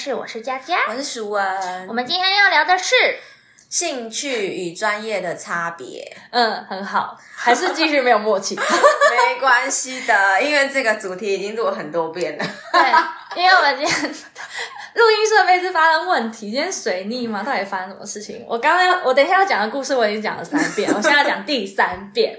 乐聊天室，我是佳佳，我是舒文。我们今天要聊的是兴趣与专业的差别。嗯，很好，还是继续没有默契。没关系的，因为这个主题已经录了很多遍了。对，因为我今天录音设备是发生问题，今天水逆嘛？到底发生什么事情？我刚刚，我等一下要讲的故事我已经讲了三遍，我现在要讲第三遍。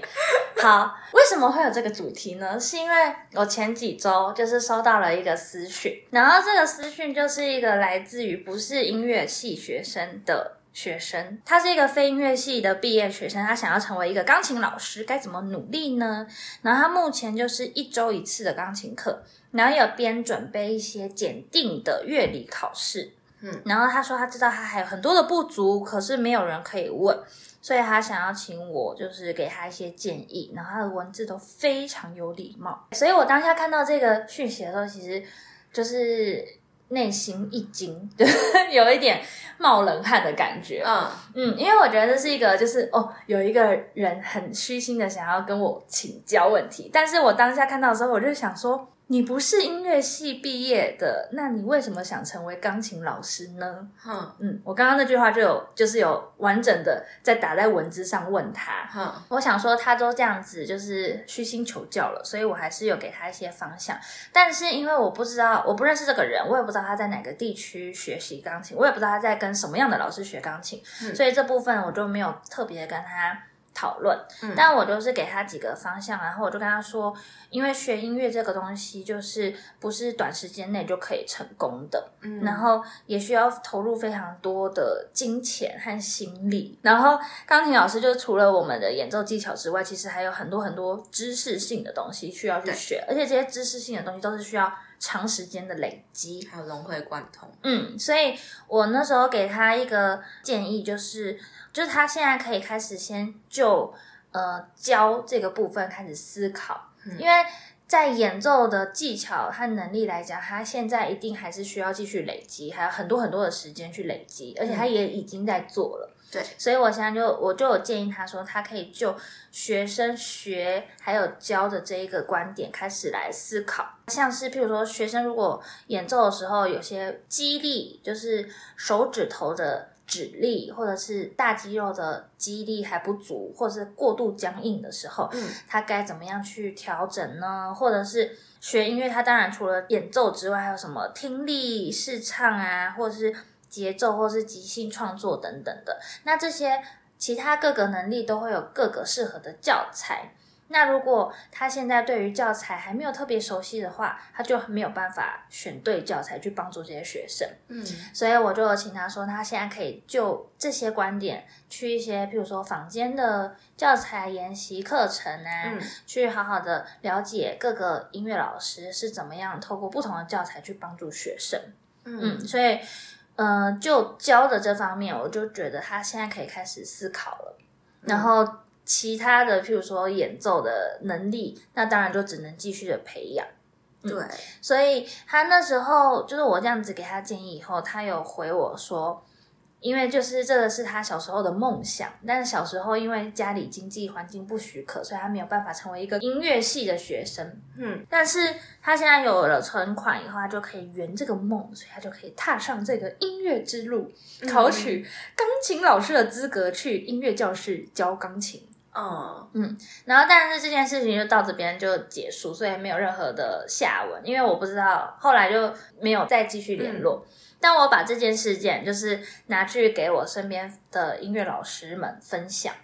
好，为什么会有这个主题呢？是因为我前几周就是收到了一个私讯，然后这个私讯就是一个来自于不是音乐系学生的学生，他是一个非音乐系的毕业学生，他想要成为一个钢琴老师，该怎么努力呢？然后他目前就是一周一次的钢琴课，然后有边准备一些检定的乐理考试。嗯，然后他说他知道他还有很多的不足，可是没有人可以问。所以他想要请我，就是给他一些建议，然后他的文字都非常有礼貌。所以我当下看到这个讯息的时候，其实就是内心一惊，就 有一点冒冷汗的感觉。嗯嗯，因为我觉得这是一个，就是哦，有一个人很虚心的想要跟我请教问题，但是我当下看到的时候，我就想说。你不是音乐系毕业的，那你为什么想成为钢琴老师呢？嗯嗯，我刚刚那句话就有，就是有完整的在打在文字上问他。嗯，我想说他都这样子，就是虚心求教了，所以我还是有给他一些方向。但是因为我不知道，我不认识这个人，我也不知道他在哪个地区学习钢琴，我也不知道他在跟什么样的老师学钢琴，所以这部分我就没有特别跟他。讨论，但我就是给他几个方向，然后我就跟他说，因为学音乐这个东西就是不是短时间内就可以成功的，嗯，然后也需要投入非常多的金钱和心力。然后钢琴老师就除了我们的演奏技巧之外，其实还有很多很多知识性的东西需要去学，而且这些知识性的东西都是需要长时间的累积，还有融会贯通。嗯，所以我那时候给他一个建议就是。就是他现在可以开始先就呃教这个部分开始思考，因为在演奏的技巧和能力来讲，他现在一定还是需要继续累积，还有很多很多的时间去累积，而且他也已经在做了。对，所以我现在就我就有建议他说，他可以就学生学还有教的这一个观点开始来思考，像是譬如说，学生如果演奏的时候有些激励，就是手指头的。指力或者是大肌肉的肌力还不足，或者是过度僵硬的时候，嗯，他该怎么样去调整呢？或者是学音乐，他当然除了演奏之外，还有什么听力、视唱啊，或者是节奏，或是即兴创作等等的。那这些其他各个能力都会有各个适合的教材。那如果他现在对于教材还没有特别熟悉的话，他就没有办法选对教材去帮助这些学生。嗯，所以我就请他说，他现在可以就这些观点去一些，譬如说坊间的教材研习课程啊，去好好的了解各个音乐老师是怎么样透过不同的教材去帮助学生。嗯，所以，嗯，就教的这方面，我就觉得他现在可以开始思考了，然后。其他的，譬如说演奏的能力，那当然就只能继续的培养。对，所以他那时候就是我这样子给他建议以后，他有回我说。因为就是这个是他小时候的梦想，但是小时候因为家里经济环境不许可，所以他没有办法成为一个音乐系的学生。嗯，但是他现在有了存款以后，他就可以圆这个梦，所以他就可以踏上这个音乐之路，考取钢琴老师的资格，去音乐教室教钢琴。哦，嗯，然后但是这件事情就到这边就结束，所以没有任何的下文，因为我不知道后来就没有再继续联络。但我把这件事件就是拿去给我身边的音乐老师们分享，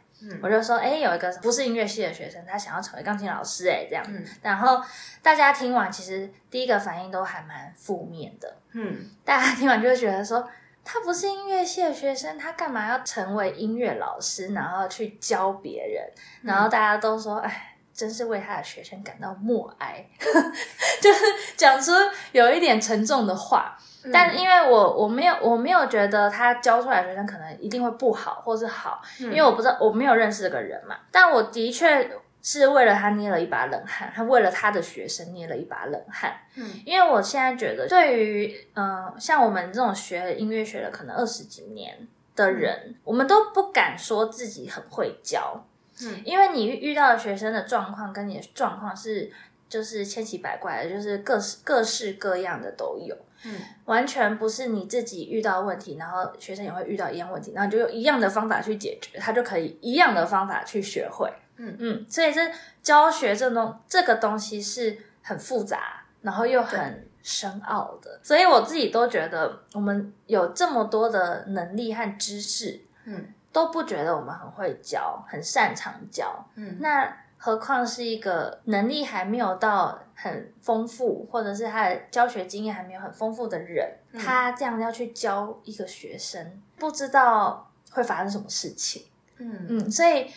我就说，哎，有一个不是音乐系的学生，他想要成为钢琴老师，哎，这样，然后大家听完，其实第一个反应都还蛮负面的，嗯，大家听完就会觉得说，他不是音乐系的学生，他干嘛要成为音乐老师，然后去教别人，然后大家都说，哎。真是为他的学生感到默哀，就是讲出有一点沉重的话。但因为我我没有我没有觉得他教出来的学生可能一定会不好或是好，因为我不知道我没有认识这个人嘛。但我的确是为了他捏了一把冷汗，他为了他的学生捏了一把冷汗。嗯，因为我现在觉得，对于嗯像我们这种学音乐学了可能二十几年的人，我们都不敢说自己很会教。嗯，因为你遇到的学生的状况跟你的状况是就是千奇百怪的，就是各式各式各样的都有。嗯，完全不是你自己遇到问题，然后学生也会遇到一样问题，然后你就用一样的方法去解决，他就可以一样的方法去学会。嗯。嗯，所以这教学这东这个东西是很复杂，然后又很深奥的，所以我自己都觉得我们有这么多的能力和知识，嗯。都不觉得我们很会教，很擅长教。嗯。那何况是一个能力还没有到很丰富，或者是他的教学经验还没有很丰富的人，嗯。他这样要去教一个学生，不知道会发生什么事情。嗯。嗯，所以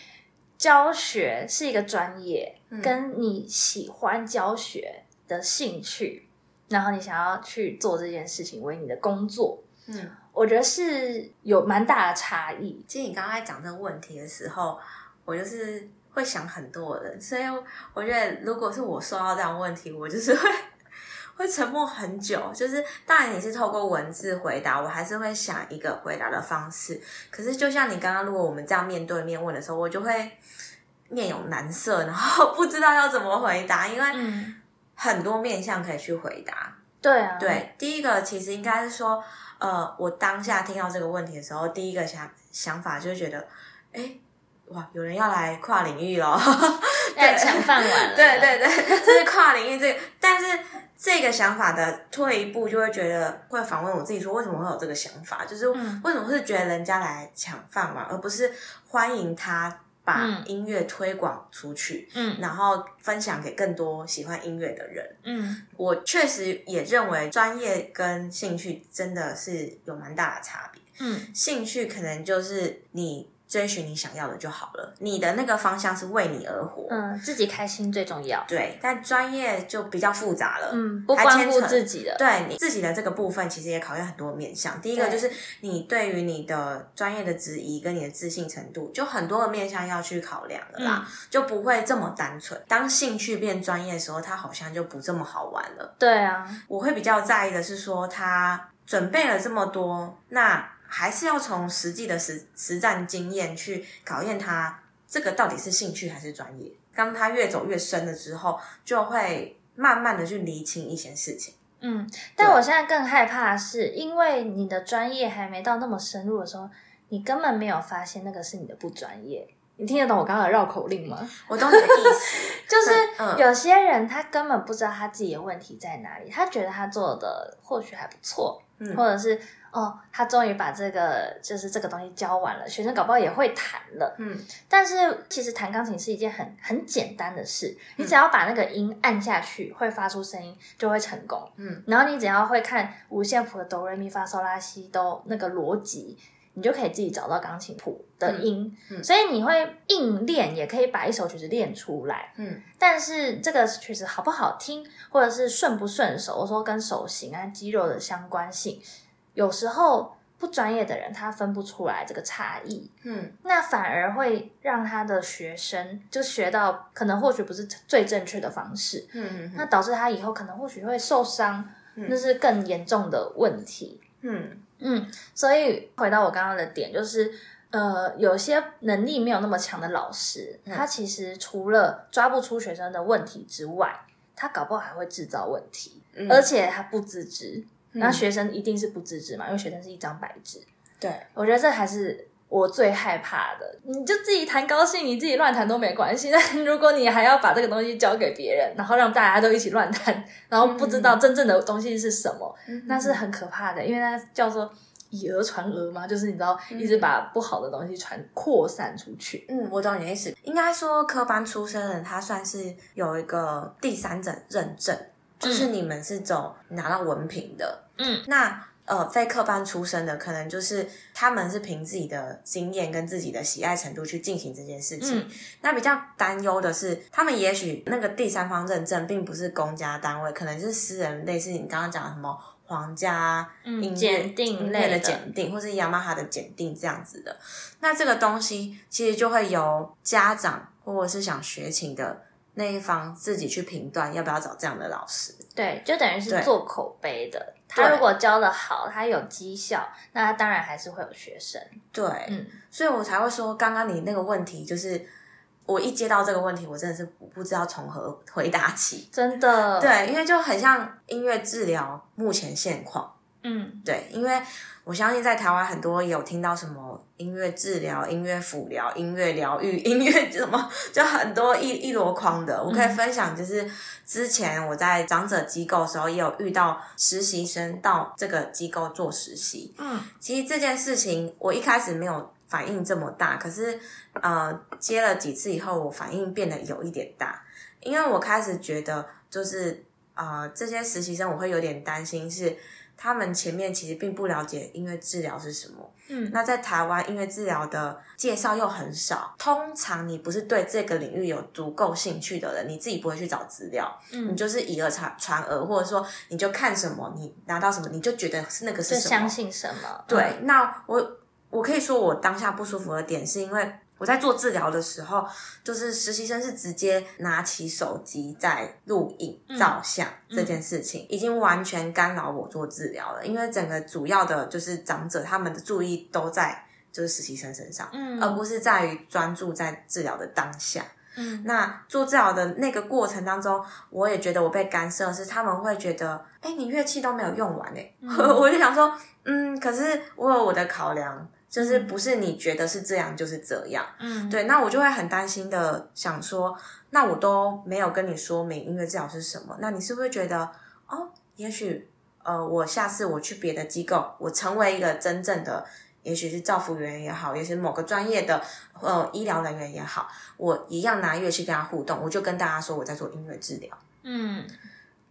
教学是一个专业，嗯跟你喜欢教学的兴趣，然后你想要去做这件事情为你的工作，嗯。我觉得是有蛮大的差异。其实你刚刚在讲这个问题的时候，我就是会想很多人，所以我觉得如果是我收到这样的问题，我就是会会沉默很久。就是当然你是透过文字回答，我还是会想一个回答的方式。可是就像你刚刚，如果我们这样面对面问的时候，我就会面有难色，然后不知道要怎么回答，因为嗯，很多面向可以去回答。对啊，，对，第一个其实应该是说，呃，我当下听到这个问题的时候，第一个想想法就是觉得，哎，哇，有人要来跨领域咯。要抢饭碗了。对对对，就是跨领域这个，但是这个想法的退一步，就会觉得会反问我自己说，为什么会有这个想法？就是嗯为什么是觉得人家来抢饭碗，而不是欢迎他把嗯音乐推广出去，嗯然后分享给更多喜欢音乐的人。嗯我确实也认为专业跟兴趣真的是有蛮大的差别。嗯兴趣可能就是你追寻你想要的就好了，你的那个方向是为你而活。嗯，自己开心最重要。对，但专业就比较复杂了。嗯，不关乎自己的。对你自己的这个部分，其实也考验很多面向。第一个就是你对于你的专业的质疑跟你的自信程度，就很多的面向要去考量的啦，嗯就不会这么单纯。当兴趣变专业的时候，它好像就不这么好玩了。对啊，我会比较在意的是说，他准备了这么多，那还是要从实际的实实战经验去考验他这个到底是兴趣还是专业。当他越走越深了之后，就会慢慢的去厘清一些事情。嗯，但我现在更害怕的是，因为你的专业还没到那么深入的时候，你根本没有发现那个是你的不专业。你听得懂我刚刚的绕口令吗？我懂你的意思，就是嗯有些人他根本不知道他自己的问题在哪里，他觉得他做的或许还不错，嗯或者是哦，他终于把这个就是这个东西教完了，学生搞不好也会弹了。嗯但是其实弹钢琴是一件很很简单的事，嗯你只要把那个音按下去，会发出声音就会成功。嗯，然后你只要会看五线谱的哆来咪发嗦拉西哆那个逻辑，你就可以自己找到钢琴谱的音。嗯嗯所以你会硬练，也可以把一首曲子练出来。嗯但是这个曲子好不好听，或者是顺不顺手，我说跟手型啊、肌肉的相关性，有时候不专业的人他分不出来这个差异。嗯那反而会让他的学生就学到可能或许不是最正确的方式，嗯那导致他以后可能或许会受伤，嗯那是更严重的问题。嗯嗯，所以回到我刚刚的点，就是呃，有些能力没有那么强的老师，嗯他其实除了抓不出学生的问题之外，他搞不好还会制造问题，嗯而且他不自知。那嗯学生一定是不自知嘛，因为学生是一张白纸。对，我觉得这还是我最害怕的。你就自己弹高兴，你自己乱弹都没关系。但如果你还要把这个东西交给别人，然后让大家都一起乱弹，然后不知道真正的东西是什么，那是很可怕的。因为那叫做以讹传讹嘛，就是你知道，一直把不好的东西传扩散出去。嗯，我懂你的意思。应该说，科班出身的人，他算是有一个第三者认证，就是你们是走拿到文凭的。嗯，那呃，非科班出身的，可能就是他们是凭自己的经验跟自己的喜爱程度去进行这件事情。嗯那比较担忧的是，他们也许那个第三方认证并不是公家单位，可能是私人，类似你刚刚讲的什么皇家嗯音乐检定类的检定，或是雅马哈的检定这样子的。那这个东西其实就会由家长或者是想学琴的那一方自己去评断要不要找这样的老师。对，就等于是做口碑的。他如果教的好，他有绩效，那他当然还是会有学生。对，嗯所以我才会说，刚刚你那个问题就是我一接到这个问题，我真的是不知道从何回答起。真的，，对，因为就很像音乐治疗目前现况。嗯对，因为我相信在台湾很多有听到什么音乐治疗、音乐辅疗、音乐疗愈、音乐什么，就很多一一箩筐的。我可以分享，就是之前我在长者机构的时候，也有遇到实习生到这个机构做实习。嗯其实这件事情我一开始没有反应这么大，可是呃接了几次以后，我反应变得有一点大，因为我开始觉得就是呃这些实习生我会有点担心是。他们前面其实并不了解音乐治疗是什么，嗯。那在台湾音乐治疗的介绍又很少。通常你不是对这个领域有足够兴趣的人，你自己不会去找资料，嗯。你嗯，就是以讹传传讹，或者说你就看什么，你拿到什么，你就觉得是那个是什么，就相信什么？对，那我我可以说我当下不舒服的点，是因为我在做治疗的时候，就是实习生是直接拿起手机在录影、照相、这件事情，已经完全干扰我做治疗了。因为整个主要的就是长者他们的注意都在就是实习生身上，嗯，而不是在于专注在治疗的当下。嗯那做治疗的那个过程当中，我也觉得我被干涉，是他们会觉得，哎、你乐器都没有用完哎、我就想说，嗯，可是我有我的考量，就是不是你觉得是这样就是这样，嗯，对，那我就会很担心的想说，那我都没有跟你说明音乐治疗是什么，那你是不是觉得，哦，也许呃，我下次我去别的机构，我成为一个真正的。也许是造福员也好，也是某个专业的呃医疗人员也好，我一样拿乐器跟他互动，我就跟大家说我在做音乐治疗，嗯，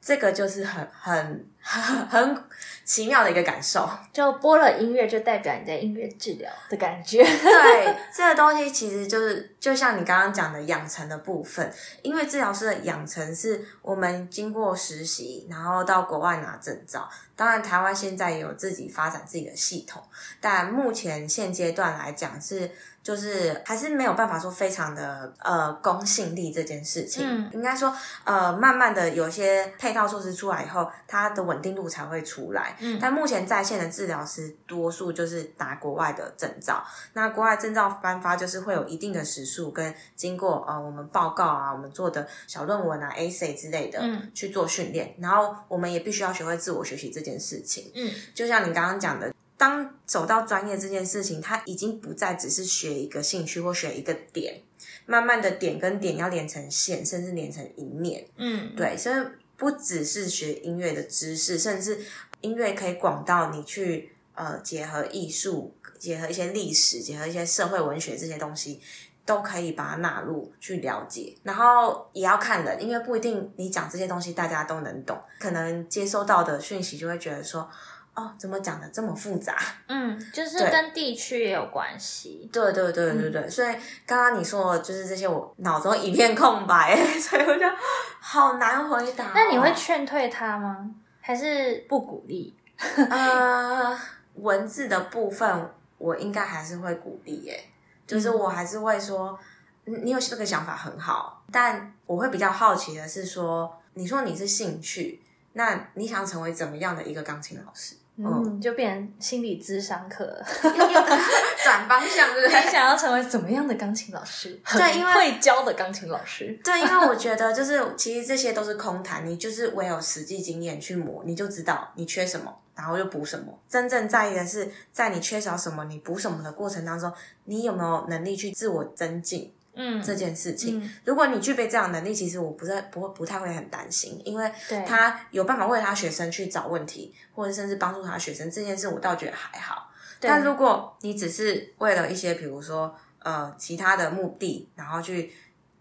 这个就是很很很很奇妙的一个感受。就播了音乐，就代表你在音乐治疗的感觉。对，这个东西其实就是就像你刚刚讲的养成的部分，音乐治疗师的养成是我们经过实习，然后到国外拿证照。当然，台湾现在也有自己发展自己的系统，但目前现阶段来讲是。就是还是没有办法说非常的呃公信力这件事情，嗯应该说呃慢慢的有些配套措施出来以后，它的稳定度才会出来。嗯。但目前在线的治疗师多数就是拿国外的证照，那国外证照颁发就是会有一定的时数跟经过呃我们报告啊，我们做的小论文啊、essay 之类的，嗯。去做训练，然后我们也必须要学会自我学习这件事情。嗯。就像你刚刚讲的，当走到专业这件事情，它已经不再只是学一个兴趣或学一个点，慢慢的点跟点要连成线，甚至连成一面。嗯，对，所以不只是学音乐的知识，甚至音乐可以广到你去呃结合艺术、结合一些历史、结合一些社会文学这些东西。都可以把它纳入去了解，然后也要看的，因为不一定你讲这些东西大家都能懂，可能接收到的讯息就会觉得说，哦，怎么讲的这么复杂？嗯，就是跟地区也有关系。对对对对对，所以刚刚你说的就是这些，我脑中一片空白，所以我就好难回答哦、那你会劝退他吗？还是不鼓励？呃，文字的部分我应该还是会鼓励耶，就是我还是会说，嗯你有这个想法很好，但我会比较好奇的是说，你说你是兴趣，那你想成为怎么样的一个钢琴老师？嗯，就变成心理智商课了。转方向，对不对？你想要成为怎么样的钢琴老师？对因为很会教的钢琴老师。对，因为我觉得就是其实这些都是空谈，你就是唯有实际经验去磨，你就知道你缺什么，然后就补什么。真正在意的是，在你缺少什么，你补什么的过程当中，你有没有能力去自我增进嗯，这件事情？嗯如果你具备这样的能力，其实我不是不会不太会很担心，因为对他有办法为他学生去找问题，或者甚至帮助他学生这件事，我倒觉得还好。但如果你只是为了一些，比如说呃其他的目的，然后去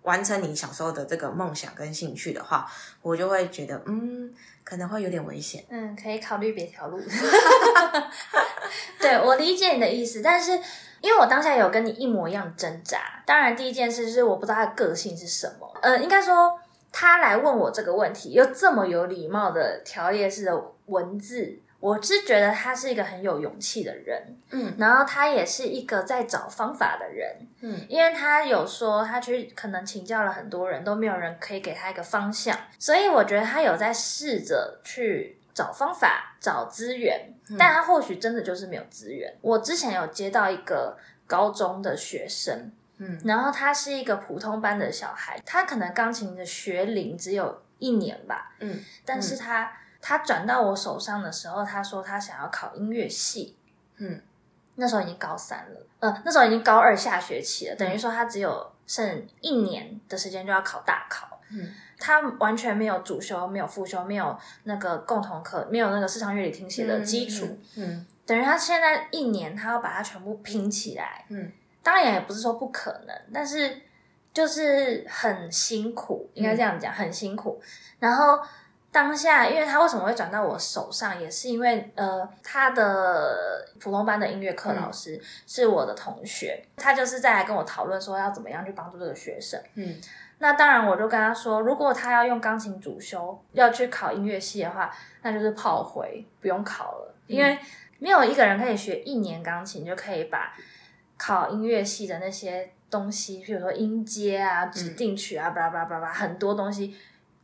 完成你小时候的这个梦想跟兴趣的话，我就会觉得嗯，可能会有点危险。嗯，可以考虑别条路。对我理解你的意思，但是因为我当下有跟你一模一样的挣扎。当然，第一件事是我不知道他的个性是什么。呃，应该说他来问我这个问题，又这么有礼貌的条列式的文字，我是觉得他是一个很有勇气的人。嗯然后他也是一个在找方法的人，嗯因为他有说他去可能请教了很多人，都没有人可以给他一个方向，所以我觉得他有在试着去找方法、找资源，但他或许真的就是没有资源。我之前有接到一个高中的学生，嗯。然后他是一个普通班的小孩，他可能钢琴的学龄只有一年吧，嗯。但是他、他转到我手上的时候，他说他想要考音乐系，嗯。那时候已经高三了，呃，那时候已经高二下学期了，等于说他只有剩一年的时间就要考大考。嗯。他完全没有主修，没有副修，没有那个共同课，没有那个视唱乐理听写的基础，嗯等于他现在一年，他要把它全部拼起来。嗯。当然也不是说不可能，但是就是很辛苦，应该这样讲，很辛苦。然后当下，因为他为什么会转到我手上，也是因为呃，他的普通班的音乐课老师是我的同学，他就是在来跟我讨论说要怎么样去帮助这个学生。嗯那当然，我就跟他说，如果他要用钢琴主修，要去考音乐系的话，那就是炮灰，不用考了，因为没有一个人可以学一年钢琴就可以把考音乐系的那些东西，譬如说音阶啊、指定曲啊、巴拉巴拉巴拉很多东西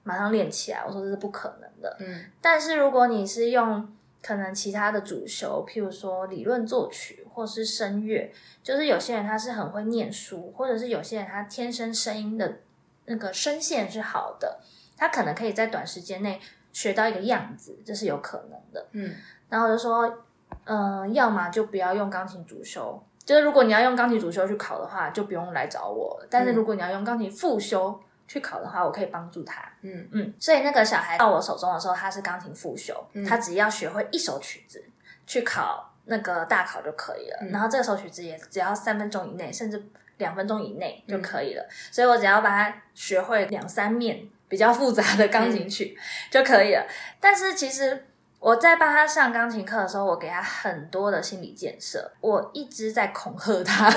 马上练起来。我说这是不可能的。嗯但是如果你是用可能其他的主修，譬如说理论作曲或是声乐，就是有些人他是很会念书，或者是有些人他天生声音的那个声线是好的，他可能可以在短时间内学到一个样子，这是有可能的。嗯然后就说，嗯、要么就不要用钢琴主修，就是如果你要用钢琴主修去考的话，就不用来找我。但是如果你要用钢琴复修去考的话，我可以帮助他。嗯嗯，所以那个小孩到我手中的时候，他是钢琴复修，他只要学会一首曲子去考那个大考就可以了。然后这首曲子也只要三分钟以内，甚至两分钟以内就可以了。所以我只要把它学会两三面比较复杂的钢琴曲、就可以了。但是其实我在帮他上钢琴课的时候，我给他很多的心理建设，我一直在恐吓他。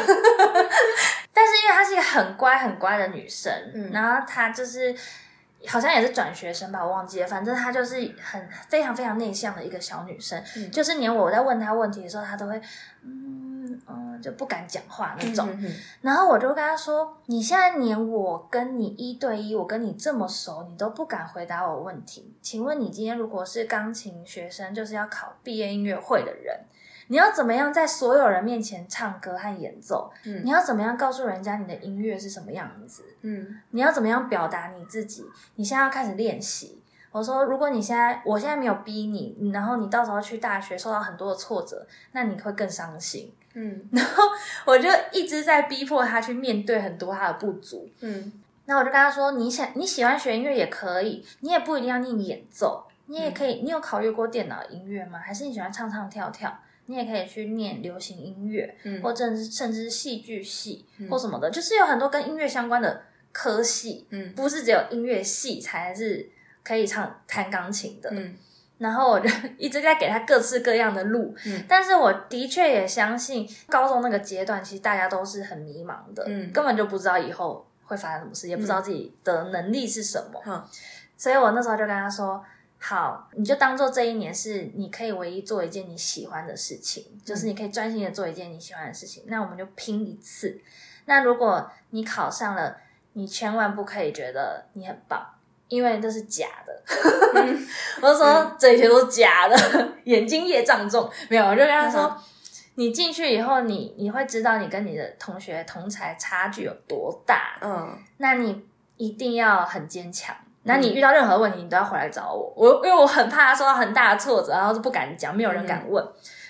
但是因为她是一个很乖很乖的女生，嗯然后她就是好像也是转学生吧，我忘记了。反正她就是很非常非常内向的一个小女生，嗯就是连我在问她问题的时候，她都会就不敢讲话那种。嗯然后我就跟他说：“你现在连我跟你一对一，我跟你这么熟，你都不敢回答我问题。请问你今天如果是钢琴学生，就是要考毕业音乐会的人，你要怎么样在所有人面前唱歌和演奏？嗯你要怎么样告诉人家你的音乐是什么样子？嗯你要怎么样表达你自己？你现在要开始练习。”我说：“如果你现在，我现在没有逼你，然后你到时候去大学受到很多的挫折，那你会更伤心。”嗯 我就一直在逼迫他去面对很多他的不足。嗯那我就跟他说：“你想你喜欢学音乐也可以，你也不一定要念演奏，你也可以。你有考虑过电脑音乐吗？还是你喜欢唱唱跳跳？你也可以去念流行音乐，嗯或甚至甚至是戏剧系、或什么的，就是有很多跟音乐相关的科系，嗯不是只有音乐系才是可以唱弹钢琴的。嗯然后我就 一直在给他各式各样的路，嗯但是我的确也相信，高中那个阶段其实大家都是很迷茫的，嗯根本就不知道以后会发生什么事，也不知道自己的能力是什么。嗯所以我那时候就跟他说：“好，你就当做这一年是你可以唯一做一件你喜欢的事情，就是你可以专心的做一件你喜欢的事情。那我们就拼一次。那如果你考上了，你千万不可以觉得你很棒，因为这是假的。我就说、这一切都是假的，眼睛业障重。没有，我就跟他说。你进去以后，你你会知道你跟你的同学同才差距有多大，嗯那你一定要很坚强。那你遇到任何问题，你都要回来找我。我因为我很怕他受到很大的挫折，然后就不敢讲，没有人敢问，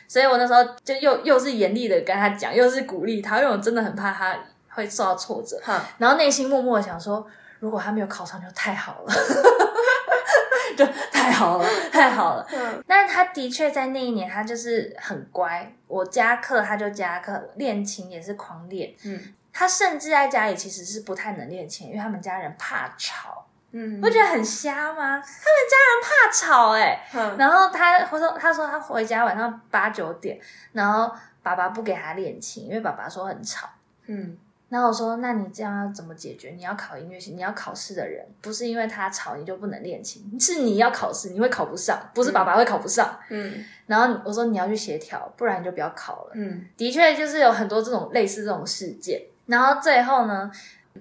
所以我那时候就又又是严厉的跟他讲，又是鼓励他，因为我真的很怕他会受到挫折。好然后内心默默的想说，如果他没有考上就太好了，就太好了，太好了。嗯但是他的确在那一年，他就是很乖，我加课他就加课，练琴也是狂练。嗯他甚至在家里其实是不太能练琴，因为他们家人怕吵。嗯不觉得很瞎吗？他们家人怕吵哎、嗯然后他他说他说他回家晚上八九点，然后爸爸不给他练琴，因为爸爸说很吵。嗯然后我说：“那你这样要怎么解决？你要考音乐系，你要考试的人，不是因为他吵你就不能练琴，是你要考试，你会考不上，不是爸爸会考不上。嗯然后我说你要去协调，不然你就不要考了。嗯的确，就是有很多这种类似这种事件。然后最后呢，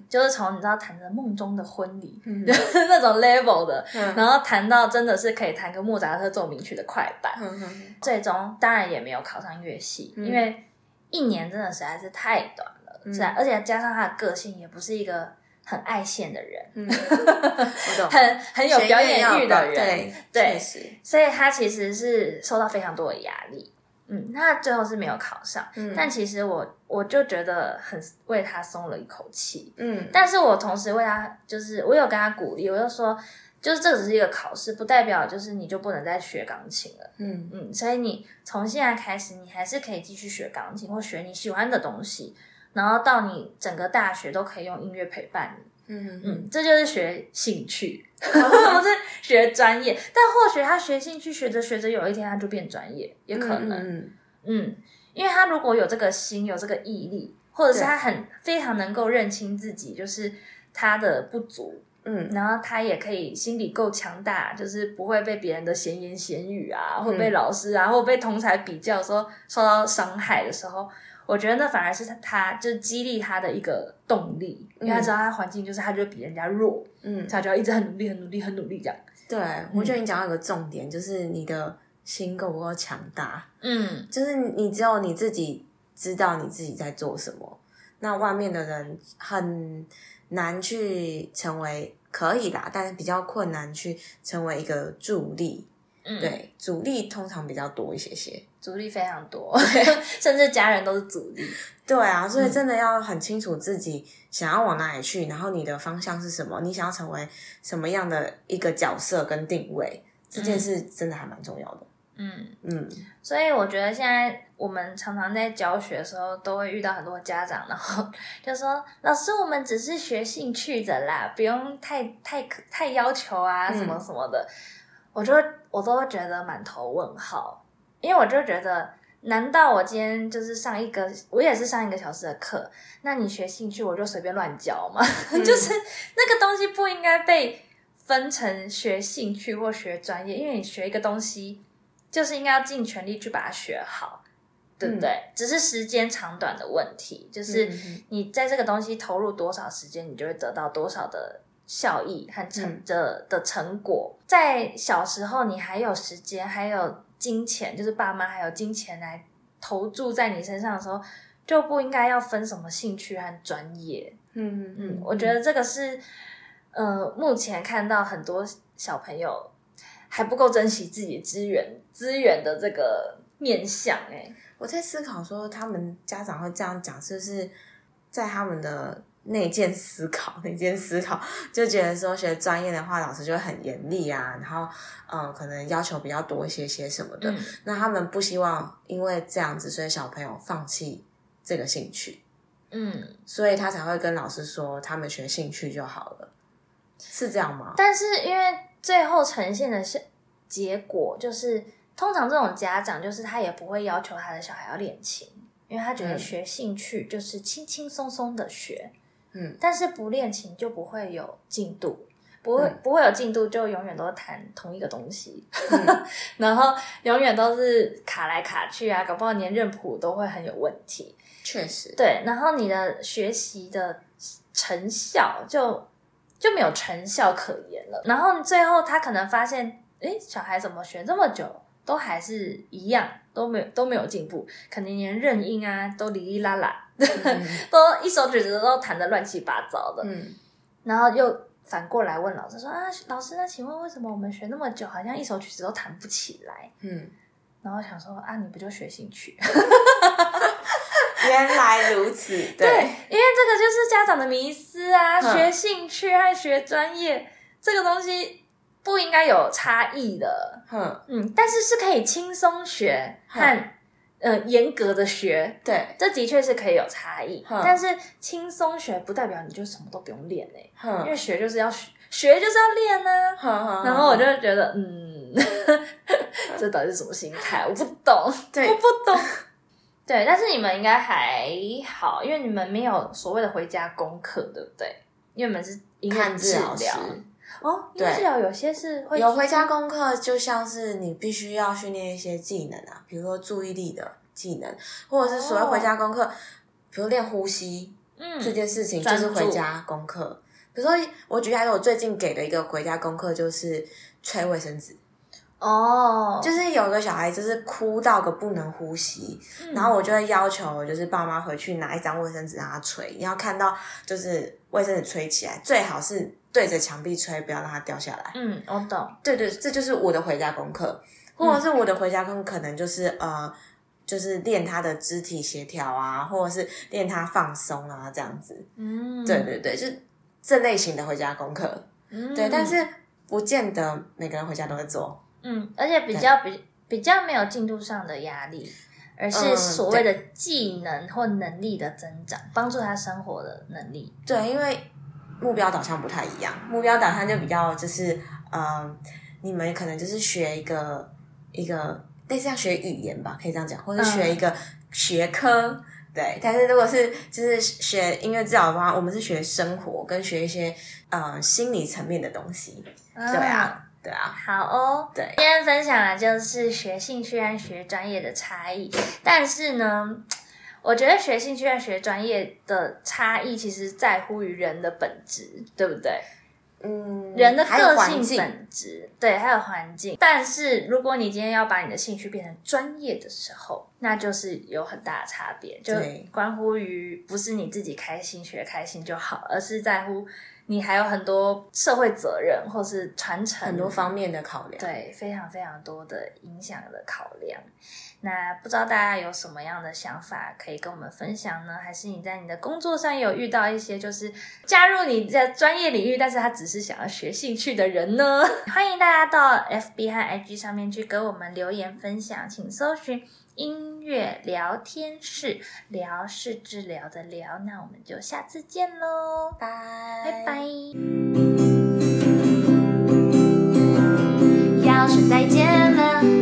就是从你知道谈着梦中的婚礼，嗯就是那种 level 的，嗯然后谈到真的是可以弹个莫扎特奏鸣曲的快板，嗯最终当然也没有考上乐系，因为一年真的实在是太短是啊，而且加上他的个性也不是一个很爱现的人，嗯，很很有表演欲的人，对，所以他其实是受到非常多的压力。嗯，那最后是没有考上，嗯但其实我我就觉得很为他松了一口气。嗯但是我同时为他，就是我有跟他鼓励，我就说，就是这只是一个考试，不代表就是你就不能再学钢琴了。嗯嗯，所以你从现在开始，你还是可以继续学钢琴或学你喜欢的东西，然后到你整个大学都可以用音乐陪伴你。嗯嗯嗯，这就是学兴趣，不 是学专业。但或许他学兴趣学着学着，有一天他就变专业，也可能。嗯嗯，因为他如果有这个心，有这个毅力，或者是他很非常能够认清自己，就是他的不足，嗯然后他也可以心理够强大，就是不会被别人的闲言闲语啊，或嗯被老师啊，或被同才比较说受到伤害的时候，我觉得那反而是他他就是激励他的一个动力，因为他知道他环境就是他就比人家弱，嗯，他就要一直很努力、很努力、很努力这样。对，我觉得你讲到一个重点，就是你的心够不够强大，嗯就是你只有你自己知道你自己在做什么，那外面的人很难去成为可以啦，但是比较困难去成为一个助力。嗯，，对，阻力通常比较多一些些。阻力非常多，甚至家人都是阻力。对啊，所以真的要很清楚自己想要往哪里去，然后你的方向是什么，你想要成为什么样的一个角色跟定位，这件事真的还蛮重要的。嗯，嗯所以我觉得现在我们常常在教学的时候，都会遇到很多家长，然后就说：“老师，我们只是学兴趣的啦，不用太太太要求啊，嗯什么什么的。我就我都觉得满头问号，因为我就觉得，难道我今天就是上一个，我也是上一个小时的课，那你学兴趣我就随便乱教吗？就是那个东西不应该被分成学兴趣或学专业，因为你学一个东西。就是应该要尽全力去把它学好，对不对？只是时间长短的问题，就是你在这个东西投入多少时间，你就会得到多少的效益和成嗯的的成果。在小时候，你还有时间，还有金钱，就是爸妈还有金钱来投注在你身上的时候，就不应该要分什么兴趣和专业。嗯嗯，我觉得这个是，呃，目前看到很多小朋友还不够珍惜自己资源资源的这个面向、欸，我在思考说，他们家长会这样讲，是不是在他们的内建思考、内建思考，就觉得说学专业的话，老师就会很严厉啊，然后嗯、呃可能要求比较多一些些什么的。嗯那他们不希望因为这样子，所以小朋友放弃这个兴趣，嗯，所以他才会跟老师说，他们学兴趣就好了，是这样吗？但是因为最后呈现的是结果，就是通常这种家长就是他也不会要求他的小孩要练琴，因为他觉得嗯学兴趣就是轻轻松松的学，嗯，但是不练琴就不会有进度。不会、嗯不会有进度，就永远都弹同一个东西，嗯 然后永远都是卡来卡去啊，搞不好连认谱都会很有问题。确实，对，然后你的学习的成效就就没有成效可言了。然后最后他可能发现，诶，小孩怎么学这么久都还是一样，都没有都没有进步，可能连认音啊都哩哩啦啦，嗯 都一手曲子都弹的乱七八糟的。嗯。然后又反过来问老师说啊，老师，那请问为什么我们学那么久，好像一首曲子都弹不起来？嗯，然后想说啊，你不就学兴趣？原来如此，对，对，因为这个就是家长的迷思啊，嗯。学兴趣和学专业这个东西不应该有差异的，哼，嗯，但是是可以轻松学和、嗯呃严格的学，对，这的确是可以有差异，嗯但是轻松学不代表你就什么都不用练哎、因为哼，学就是要学，学就是要练呢、哼哼，然后我就觉得，嗯，这到底是什么心态？我不懂，对我不懂。对，但是你们应该还好，因为你们没有所谓的回家功课，对不对？因为你们是音乐看治疗哦，对治疗有些是会有回家功课，就像是你必须要训练一些技能啊，比如说注意力的技能，或者是所谓回家功课，比如练呼吸嗯这件事情，就是回家功课。比如说，我举例来，我最近给的一个回家功课就是吹卫生纸。哦，就是有个小孩就是哭到个不能呼吸，嗯然后我就会要求就是爸妈回去拿一张卫生纸让他吹，你要看到就是卫生纸吹起来，最好是对着墙壁吹，不要让它掉下来。嗯，我懂。对对，这就是我的回家功课，或者是我的回家功课可能就是呃，就是练他的肢体协调啊，或者是练他放松啊，这样子。嗯，对对对，就是这类型的回家功课。嗯对，但是不见得每个人回家都会做。嗯，而且比较比比较没有进度上的压力，而是嗯所谓的技能或能力的增长，帮助他生活的能力。对，因为目标导向不太一样，目标导向就比较就是呃，你们可能就是学一个一个类似像学语言吧，可以这样讲，或者学一个学科。对，但是如果是就是学音乐治疗的话，我们是学生活跟学一些呃心理层面的东西。对对啊，对啊，好哦，对。今天分享的就是学兴趣和学专业的差异，但是呢，我觉得学兴趣和学专业的差异，其实在乎于人的本质，对不对？嗯，人的个性本质，对，还有环境。但是如果你今天要把你的兴趣变成专业的时候，那就是有很大的差别，就对关乎于不是你自己开心学开心就好，而是在乎你还有很多社会责任或是传承很多方面的考量。对，非常非常多的影响的考量。那不知道大家有什么样的想法可以跟我们分享呢？还是你在你的工作上有遇到一些就是加入你的专业领域，但是他只是想要学兴趣的人呢？欢迎大家到 FB 和 IG 上面去给我们留言分享，请搜寻。音月聊天室，聊是治疗的聊，那我们就下次见喽，拜拜拜。要是再见了。